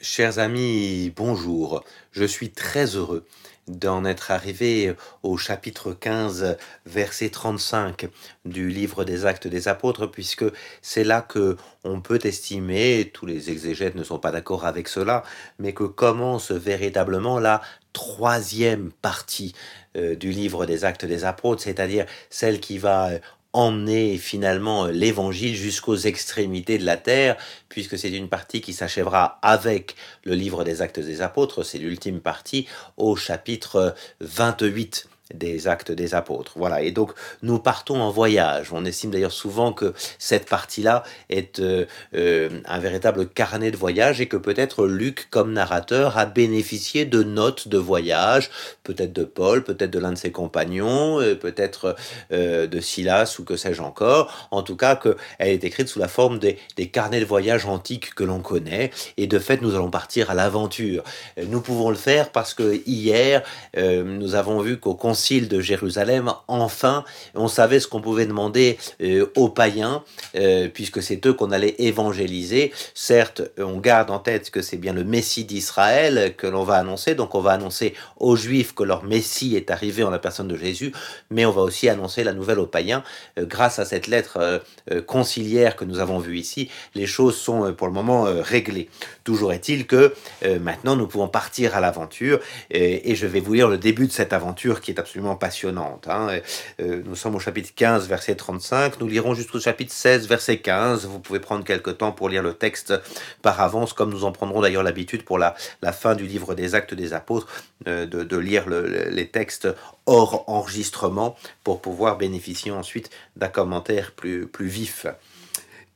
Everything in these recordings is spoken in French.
Chers amis, bonjour. Je suis très heureux d'en être arrivé au chapitre 15, verset 35 du livre des Actes des Apôtres, puisque c'est là que on peut estimer, tous les exégètes ne sont pas d'accord avec cela, mais que commence véritablement la troisième partie euh, du livre des Actes des Apôtres, c'est-à-dire celle qui va emmener finalement euh, l'évangile jusqu'aux extrémités de la terre, puisque c'est une partie qui s'achèvera avec le livre des actes des apôtres, c'est l'ultime partie au chapitre 28 des actes des apôtres. Voilà, et donc nous partons en voyage. On estime d'ailleurs souvent que cette partie-là est euh, euh, un véritable carnet de voyage et que peut-être Luc, comme narrateur, a bénéficié de notes de voyage, peut-être de Paul, peut-être de l'un de ses compagnons, euh, peut-être de Silas ou que sais-je encore. En tout cas, qu'elle est écrite sous la forme des, des carnets de voyage antiques que l'on connaît. Et de fait, nous allons partir à l'aventure. Nous pouvons le faire parce que hier, nous avons vu qu'au de Jérusalem, enfin, on savait ce qu'on pouvait demander euh, aux païens, euh, puisque c'est eux qu'on allait évangéliser. Certes, on garde en tête que c'est bien le Messie d'Israël que l'on va annoncer, donc on va annoncer aux Juifs que leur Messie est arrivé en la personne de Jésus, mais on va aussi annoncer la nouvelle aux païens. Euh, grâce à cette lettre conciliaire que nous avons vue ici, les choses sont pour le moment réglées. Toujours est-il que maintenant nous pouvons partir à l'aventure, et je vais vous lire le début de cette aventure qui est absolument passionnante. Hein. Euh, nous sommes au chapitre 15, verset 35. Nous lirons jusqu'au chapitre 16, verset 15. Vous pouvez prendre quelques temps pour lire le texte par avance, comme nous en prendrons d'ailleurs l'habitude pour la, fin du livre des Actes des Apôtres, euh, de, de, lire les textes hors enregistrement pour pouvoir bénéficier ensuite d'un commentaire plus, plus vif.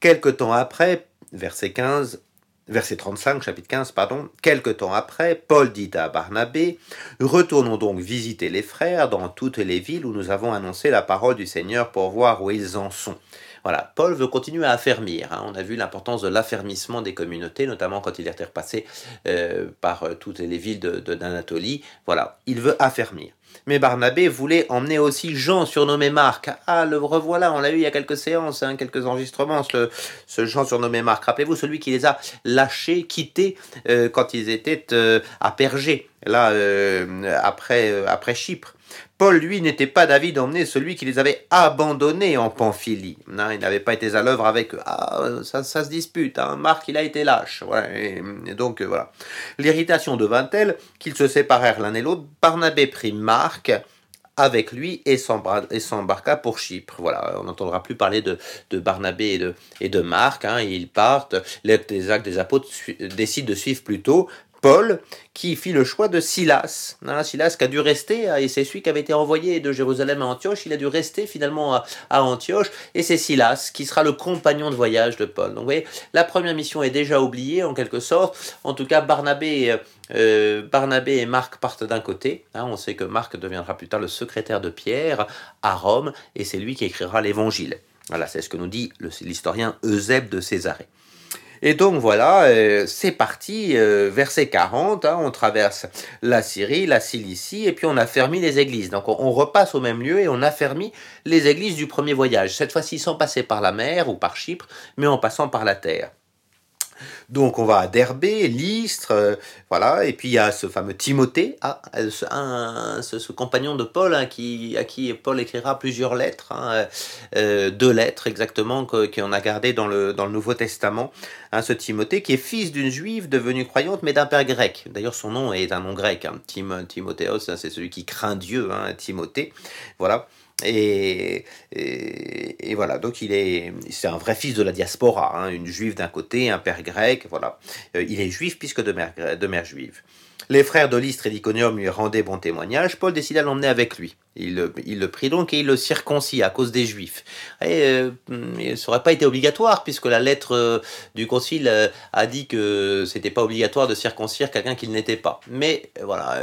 Quelque temps après, verset 15, Verset 35, chapitre 15, pardon. Quelque temps après, Paul dit à Barnabé Retournons donc visiter les frères dans toutes les villes où nous avons annoncé la parole du Seigneur pour voir où ils en sont. Voilà, Paul veut continuer à affermir. Hein. On a vu l'importance de l'affermissement des communautés, notamment quand il est repassé euh, par euh, toutes les villes d'Anatolie. Voilà, il veut affermir. Mais Barnabé voulait emmener aussi Jean, surnommé Marc. Ah, le revoilà, on l'a eu il y a quelques séances, hein, quelques enregistrements, ce, Jean surnommé Marc. Rappelez-vous, celui qui les a lâchés, quittés euh, quand ils étaient à Pergé, là, après Chypre. Paul, lui, n'était pas d'avis d'emmener celui qui les avait abandonnés en Pamphylie. il n'avait pas été à l'œuvre avec eux. Ah, ça, se dispute. Hein. Marc, il a été lâche. et, donc, euh, voilà. L'irritation devint telle qu'ils se séparèrent l'un et l'autre. Barnabé prit Marc avec lui et s'embarqua pour Chypre. Voilà, on n'entendra plus parler de, Barnabé et de, et de Marc. Hein. ils partent. Les actes des apôtres décident de suivre plutôt Paul, qui fit le choix de Silas. Hein, Silas qui a dû rester, et c'est celui qui avait été envoyé de Jérusalem à Antioche, il a dû rester finalement à, Antioche, et c'est Silas qui sera le compagnon de voyage de Paul. Donc vous voyez, la première mission est déjà oubliée en quelque sorte. En tout cas, Barnabé, euh, Barnabé et Marc partent d'un côté. Hein, on sait que Marc deviendra plus tard le secrétaire de Pierre à Rome, et c'est lui qui écrira l'évangile. Voilà, c'est ce que nous dit l'historien Eusèbe de Césarée. Et donc voilà, euh, c'est parti, euh, verset 40, hein, on traverse la Syrie, la Cilicie, et puis on a fermé les églises. Donc on, repasse au même lieu et on a fermé les églises du premier voyage, cette fois-ci sans passer par la mer ou par Chypre, mais en passant par la terre. Donc on va à Derbé, Lystre, euh, voilà, et puis il y a ce fameux Timothée, ah, ce, compagnon de Paul hein, à qui Paul écrira plusieurs lettres, hein, euh, deux lettres exactement qu'on a gardées dans le, dans le Nouveau Testament. Hein, ce Timothée qui est fils d'une juive devenue croyante mais d'un père grec. D'ailleurs son nom est un nom grec, Tim, Timothéos, c'est celui qui craint Dieu, Timothée, voilà. Et, voilà, donc il est, c'est un vrai fils de la diaspora, hein, une juive d'un côté, un père grec, voilà. Euh, il est juif puisque de mère, de mère juive. Les frères de Lystre et d'Iconium lui rendaient bon témoignage. Paul décida de l'emmener avec lui. Il, le prit donc et il le circoncit à cause des Juifs. Et euh, ça n'aurait pas été obligatoire puisque la lettre euh, du concile euh, a dit que c'était pas obligatoire de circoncire quelqu'un qui n'était pas. Mais voilà,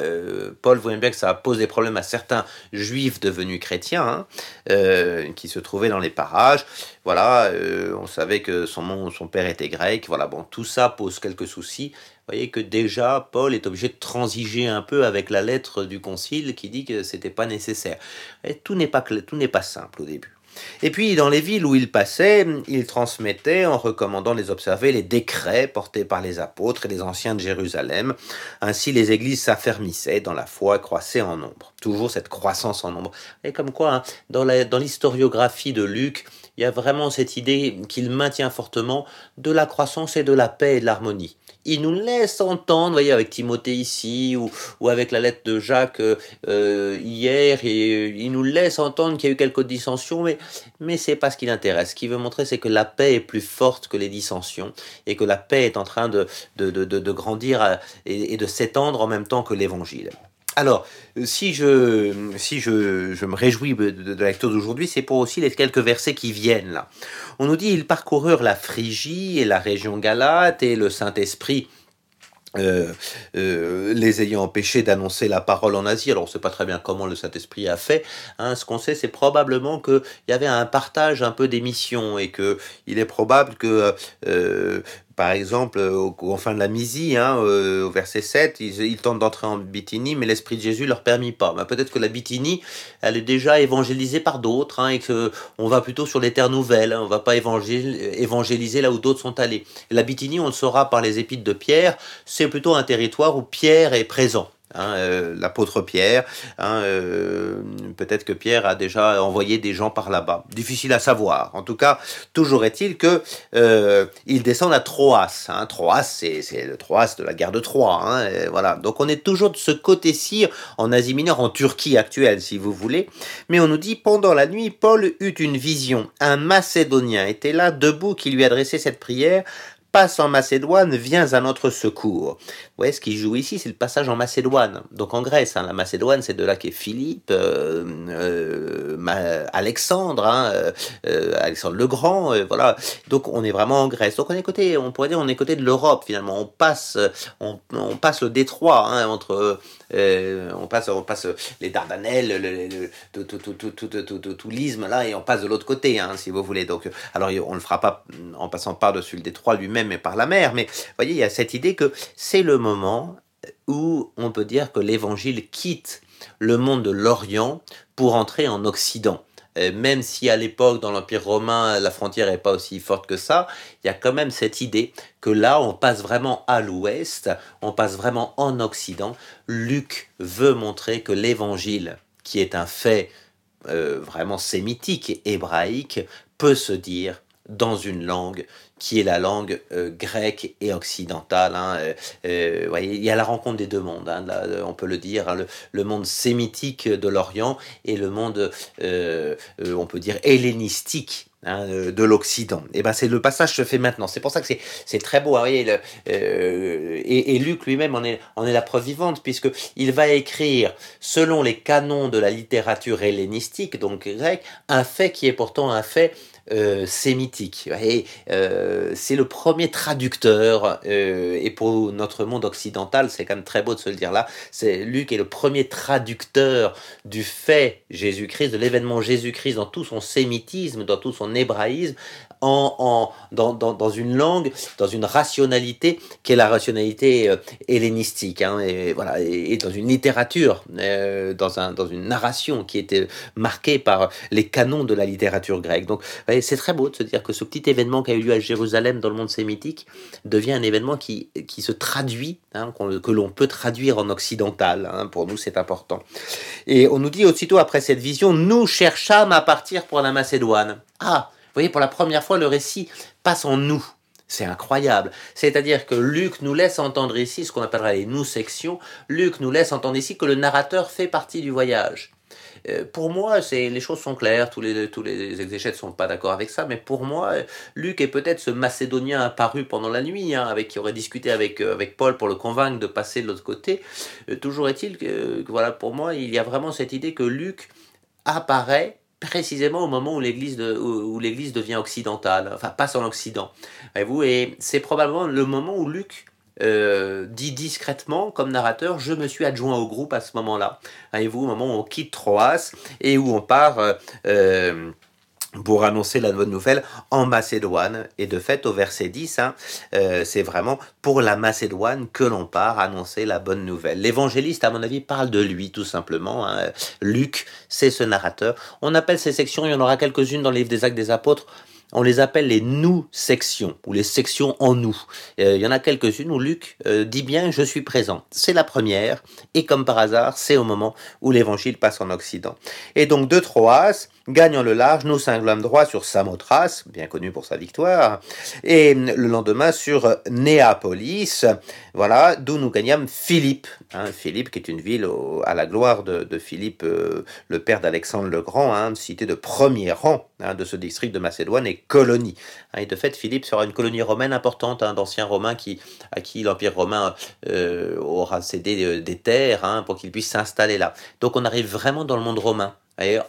Paul voyait bien que ça pose des problèmes à certains Juifs devenus chrétiens hein, qui se trouvaient dans les parages. Voilà, on savait que son, son père était grec. Voilà, bon, tout ça pose quelques soucis voyez que déjà Paul est obligé de transiger un peu avec la lettre du concile qui dit que c'était pas nécessaire. Et tout n'est pas tout n'est pas simple au début. Et puis, dans les villes où il passait, il transmettait, en recommandant les observer, les décrets portés par les apôtres et les anciens de Jérusalem. Ainsi, les églises s'affermissaient dans la foi et croissaient en nombre. Toujours cette croissance en nombre. Et comme quoi, hein, dans l'historiographie de Luc, il y a vraiment cette idée qu'il maintient fortement de la croissance et de la paix et de l'harmonie. Il nous laisse entendre, voyez, avec Timothée ici, ou, ou avec la lettre de Jacques euh, hier, et il nous laisse entendre qu'il y a eu quelques dissensions, mais, mais c'est pas ce qui l'intéresse. Ce qu'il veut montrer, c'est que la paix est plus forte que les dissensions, et que la paix est en train de, de, de, de grandir euh, et de s'étendre en même temps que l'évangile. Alors, si je, si je, je me réjouis de, de la lecture d'aujourd'hui, c'est pour aussi les quelques versets qui viennent là. On nous dit, ils parcoururent la Phrygie et la région Galate et le Saint-Esprit euh, euh, les ayant empêchés d'annoncer la parole en Asie. Alors on ne sait pas très bien comment le Saint-Esprit a fait. Hein. Ce qu'on sait, c'est probablement qu'il y avait un partage un peu des missions et que il est probable que euh, par exemple, au, en fin de la Misie, hein, euh, au verset 7, ils, tentent d'entrer en Bithynie, mais l'Esprit de Jésus leur permet pas. Bah, Peut-être que la Bithynie, elle est déjà évangélisée par d'autres, hein, et que on va plutôt sur les terres nouvelles, hein, on va pas évangéliser, évangéliser là où d'autres sont allés. La Bithynie, on le saura par les épîtres de Pierre, c'est plutôt un territoire où Pierre est présent. Hein, euh, l'apôtre Pierre, hein, euh, peut-être que Pierre a déjà envoyé des gens par là-bas. Difficile à savoir. En tout cas, toujours est-il que euh, descendent à Troas. Hein. Troas, c'est le Troas de la guerre de Troie. Voilà. Donc on est toujours de ce côté-ci en Asie mineure, en Turquie actuelle, si vous voulez. Mais on nous dit pendant la nuit, Paul eut une vision. Un Macédonien était là, debout, qui lui adressait cette prière passe en Macédoine, viens à notre secours. Vous voyez, ce qui joue ici, c'est le passage en Macédoine. Donc en Grèce, hein, la Macédoine, c'est de là qu'est Philippe, euh, euh, Alexandre, hein, euh, Alexandre le Grand, voilà. Donc on est vraiment en Grèce. Donc on est côté, on pourrait dire, on est côté de l'Europe finalement. On passe, on, passe le détroit hein, entre on passe on passe les Dardanelles, le, le, tout, tout, l'isme là, et on passe de l'autre côté, si vous voulez. Donc, alors on le fera pas en passant par-dessus le détroit lui-même, mais par la mer. Mais voyez, il y a cette idée que c'est le moment où on peut dire que l'évangile quitte le monde de l'Orient pour entrer en Occident. Même si à l'époque, dans l'Empire romain, la frontière n'est pas aussi forte que ça, il y a quand même cette idée que là, on passe vraiment à l'ouest, on passe vraiment en Occident. Luc veut montrer que l'évangile, qui est un fait euh, vraiment sémitique, hébraïque, peut se dire dans une langue qui est la langue euh, grecque et occidentale. Hein, euh, euh, il y a la rencontre des deux mondes, hein, on peut le dire, hein, le, monde sémitique de l'Orient et le monde, on peut dire, hellénistique Hein, de l'Occident. Et ben c'est le passage se fait maintenant. C'est pour ça que c'est très beau. Hein, euh, et, et, Luc lui-même en est, en est la preuve vivante puisque il va écrire selon les canons de la littérature hellénistique, donc grec, un fait qui est pourtant un fait euh, sémitique. Euh, c'est le premier traducteur, euh, et pour notre monde occidental, c'est quand même très beau de se le dire là, c'est Luc est le premier traducteur du fait Jésus-Christ, de l'événement Jésus-Christ dans tout son sémitisme, dans tout son hébraïsme, en, en, dans, dans, une langue, dans une rationalité qui est la rationalité euh, hellénistique, hein, et, voilà, et, dans une littérature, dans, un, dans une narration qui était marquée par les canons de la littérature grecque. Donc c'est très beau de se dire que ce petit événement qui a eu lieu à Jérusalem dans le monde sémitique devient un événement qui, qui se traduit, hein, que l'on peut traduire en occidental. Hein, pour nous, c'est important. Et on nous dit aussitôt après cette vision, nous cherchâmes à partir pour la Macédoine. Ah vous voyez, pour la première fois, le récit passe en nous. C'est incroyable. C'est-à-dire que Luc nous laisse entendre ici ce qu'on appellera les nous-sections. Luc nous laisse entendre ici que le narrateur fait partie du voyage. Euh, pour moi, les choses sont claires. Tous les tous les exégètes sont pas d'accord avec ça, mais pour moi, Luc est peut-être ce Macédonien apparu pendant la nuit, hein, avec qui aurait discuté avec euh, avec Paul pour le convaincre de passer de l'autre côté. Euh, toujours est-il que, voilà, pour moi, il y a vraiment cette idée que Luc apparaît précisément au moment où l'Église de, devient occidentale, enfin passe en Occident. Voyez-vous, et c'est probablement le moment où Luc euh, dit discrètement comme narrateur, je me suis adjoint au groupe à ce moment-là. Voyez-vous, au moment où on quitte Troas et où on part. Euh, pour annoncer la bonne nouvelle en Macédoine. Et de fait, au verset 10, hein, euh, c'est vraiment pour la Macédoine que l'on part annoncer la bonne nouvelle. L'évangéliste, à mon avis, parle de lui, tout simplement. Hein. Luc, c'est ce narrateur. On appelle ces sections, il y en aura quelques-unes dans le livre des Actes des Apôtres, on les appelle les nous-sections, ou les sections en nous. Euh, il y en a quelques-unes où Luc euh, dit bien je suis présent. C'est la première, et comme par hasard, c'est au moment où l'évangile passe en Occident. Et donc de Troas, gagnant le large, nous cinglâmes droit sur Samothrace, bien connu pour sa victoire, et le lendemain sur Néapolis, voilà, d'où nous gagnâmes Philippe. Hein, Philippe, qui est une ville à la gloire de, Philippe, euh, le père d'Alexandre le Grand, hein, cité de premier rang hein, de ce district de Macédoine et colonie. et de fait, Philippe sera une colonie romaine importante d'anciens Romains qui, à qui l'Empire romain euh, aura cédé euh, des terres pour qu'ils puissent s'installer là. Donc on arrive vraiment dans le monde romain.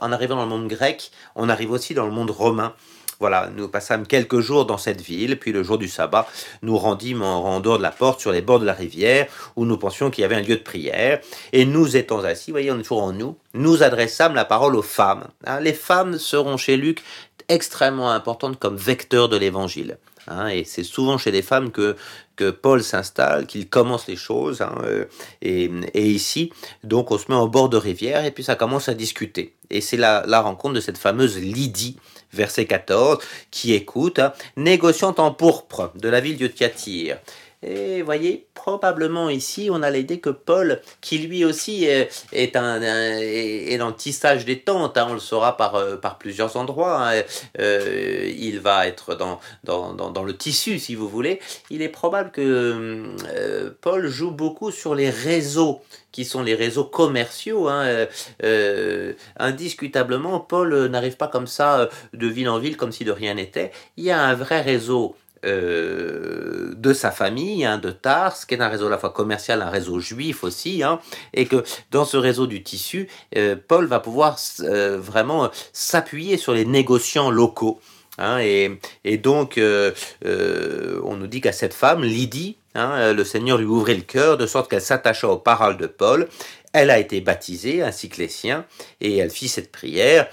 En arrivant dans le monde grec, on arrive aussi dans le monde romain. Voilà, nous passâmes quelques jours dans cette ville, puis le jour du sabbat, nous rendîmes en, dehors de la porte, sur les bords de la rivière, où nous pensions qu'il y avait un lieu de prière. Et nous étant assis, voyez, on est toujours en nous, nous adressâmes la parole aux femmes. Hein, les femmes seront chez Luc extrêmement importantes comme vecteurs de l'évangile. Hein, et c'est souvent chez les femmes que, que Paul s'installe, qu'il commence les choses. Hein, euh, et, ici, donc, on se met au bord de rivière et puis ça commence à discuter. Et c'est la, la rencontre de cette fameuse Lydie, verset 14, qui écoute, hein, négociant en pourpre de la ville de Thyatire. Et voyez, probablement ici, on a l'idée que Paul, qui lui aussi est, un, est, dans le tissage des tentes, hein, on le saura par, euh, par plusieurs endroits, hein, euh, il va être dans, dans, dans, le tissu, si vous voulez. Il est probable que euh, Paul joue beaucoup sur les réseaux qui sont les réseaux commerciaux. Hein, indiscutablement, Paul n'arrive pas comme ça de ville en ville comme si de rien n'était. Il y a un vrai réseau euh, de sa famille, hein, de Tars, qui est un réseau à la fois commercial, un réseau juif aussi, hein, et que dans ce réseau du tissu, euh, Paul va pouvoir euh, vraiment s'appuyer sur les négociants locaux. Hein, et, et, donc, on nous dit qu'à cette femme, Lydie, le Seigneur lui ouvrait le cœur de sorte qu'elle s'attacha aux paroles de Paul. Elle a été baptisée, ainsi que les siens, et elle fit cette prière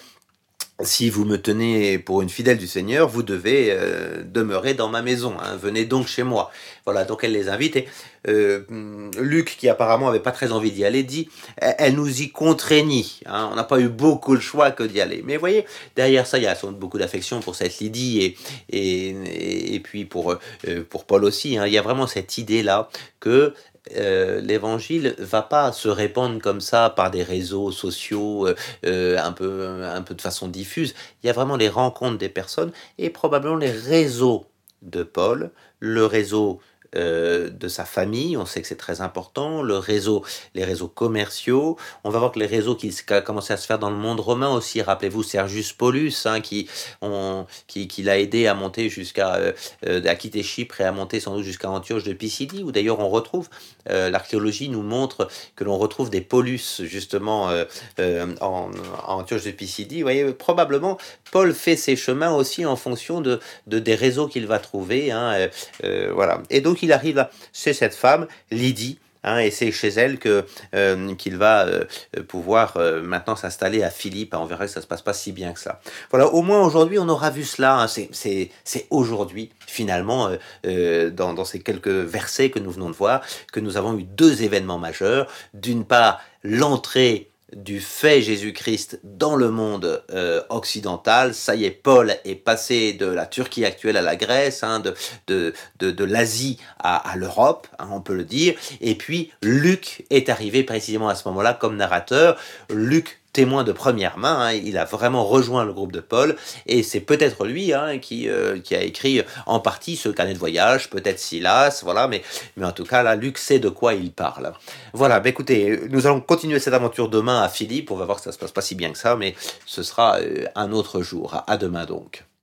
si vous me tenez pour une fidèle du Seigneur, vous devez euh, demeurer dans ma maison. Hein. venez donc chez moi. Voilà, donc elle les invite. Et euh, Luc, qui apparemment avait pas très envie d'y aller, dit elle nous y contraignit. Hein. on n'a pas eu beaucoup le choix que d'y aller. Mais vous voyez, derrière ça, il y a beaucoup d'affection pour cette Lydie et, et, et puis pour, euh, pour Paul aussi. Hein. il y a vraiment cette idée-là que euh, l'évangile va pas se répandre comme ça par des réseaux sociaux euh, euh, un, peu, un peu de façon diffuse. Il y a vraiment les rencontres des personnes et probablement les réseaux de Paul, le réseau euh, de sa famille, on sait que c'est très important, le réseau, les réseaux commerciaux, on va voir que les réseaux qui ont commencé à se faire dans le monde romain aussi, rappelez-vous Sergius Paulus, hein, qui, qui, l'a aidé à monter jusqu'à, euh, euh, à quitter Chypre et à monter sans doute jusqu'à Antioche de Pisidie, où d'ailleurs on retrouve, l'archéologie nous montre que l'on retrouve des Paulus justement en, Antioche de Pisidie, vous voyez, probablement Paul fait ses chemins aussi en fonction de, des réseaux qu'il va trouver, hein, voilà. Et donc il arrive chez cette femme, Lydie, hein, et c'est chez elle que euh, qu'il va euh, pouvoir euh, maintenant s'installer à Philippe. On verra que ça se passe pas si bien que ça. Voilà, au moins aujourd'hui, on aura vu cela. Hein. c'est aujourd'hui, finalement, dans ces quelques versets que nous venons de voir, que nous avons eu deux événements majeurs. D'une part, l'entrée du fait Jésus-Christ dans le monde euh, occidental. Ça y est, Paul est passé de la Turquie actuelle à la Grèce, hein, de, de, de, l'Asie à, l'Europe, hein, on peut le dire. Et puis Luc est arrivé précisément à ce moment-là comme narrateur. Luc témoin de première main, hein. il a vraiment rejoint le groupe de Paul, et c'est peut-être lui hein, qui, euh, qui a écrit en partie ce carnet de voyage, peut-être Silas, voilà, mais, mais en tout cas, là, Luc sait de quoi il parle. Voilà, bah, écoutez, nous allons continuer cette aventure demain à Philippe, on va voir que ça se passe pas si bien que ça, mais ce sera euh, un autre jour. À demain donc.